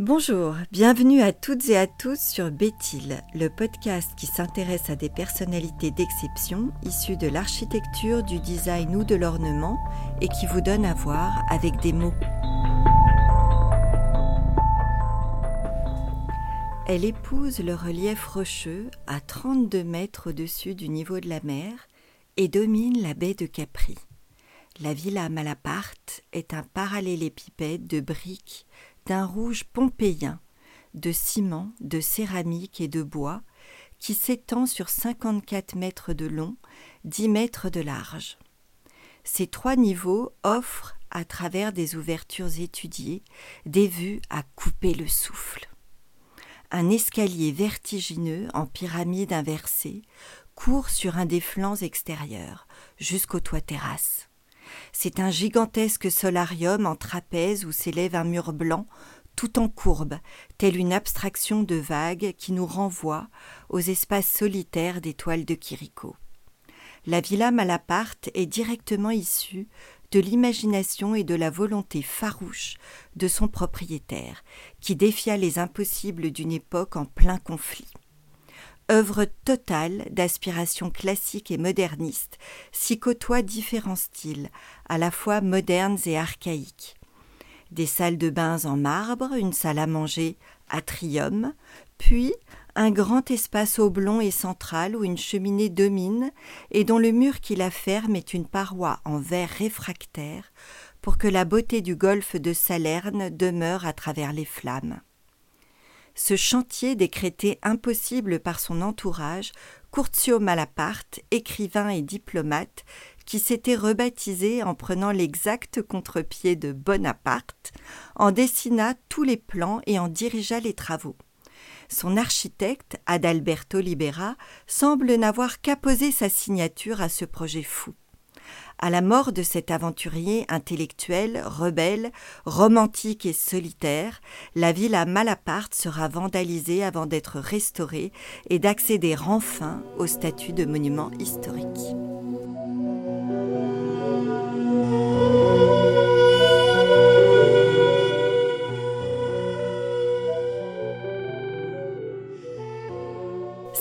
Bonjour, bienvenue à toutes et à tous sur Béthil, le podcast qui s'intéresse à des personnalités d'exception issues de l'architecture, du design ou de l'ornement et qui vous donne à voir avec des mots. Elle épouse le relief rocheux à 32 mètres au-dessus du niveau de la mer et domine la baie de Capri. La villa Malaparte est un parallélépipède de briques d'un rouge pompéien, de ciment, de céramique et de bois, qui s'étend sur 54 mètres de long, 10 mètres de large. Ces trois niveaux offrent, à travers des ouvertures étudiées, des vues à couper le souffle. Un escalier vertigineux en pyramide inversée court sur un des flancs extérieurs, jusqu'au toit terrasse. C'est un gigantesque solarium en trapèze où s'élève un mur blanc, tout en courbe, telle une abstraction de vagues qui nous renvoie aux espaces solitaires des toiles de Quirico. La villa Malaparte est directement issue de l'imagination et de la volonté farouche de son propriétaire, qui défia les impossibles d'une époque en plein conflit œuvre totale d'aspiration classique et moderniste, s'y côtoient différents styles, à la fois modernes et archaïques. Des salles de bains en marbre, une salle à manger, atrium, puis un grand espace oblong et central où une cheminée domine et dont le mur qui la ferme est une paroi en verre réfractaire pour que la beauté du golfe de Salerne demeure à travers les flammes ce chantier décrété impossible par son entourage, Curzio Malaparte, écrivain et diplomate, qui s'était rebaptisé en prenant l'exact contre-pied de Bonaparte, en dessina tous les plans et en dirigea les travaux. Son architecte, Adalberto Libera, semble n'avoir qu'à poser sa signature à ce projet fou. À la mort de cet aventurier intellectuel, rebelle, romantique et solitaire, la villa Malaparte sera vandalisée avant d'être restaurée et d'accéder enfin au statut de monument historique.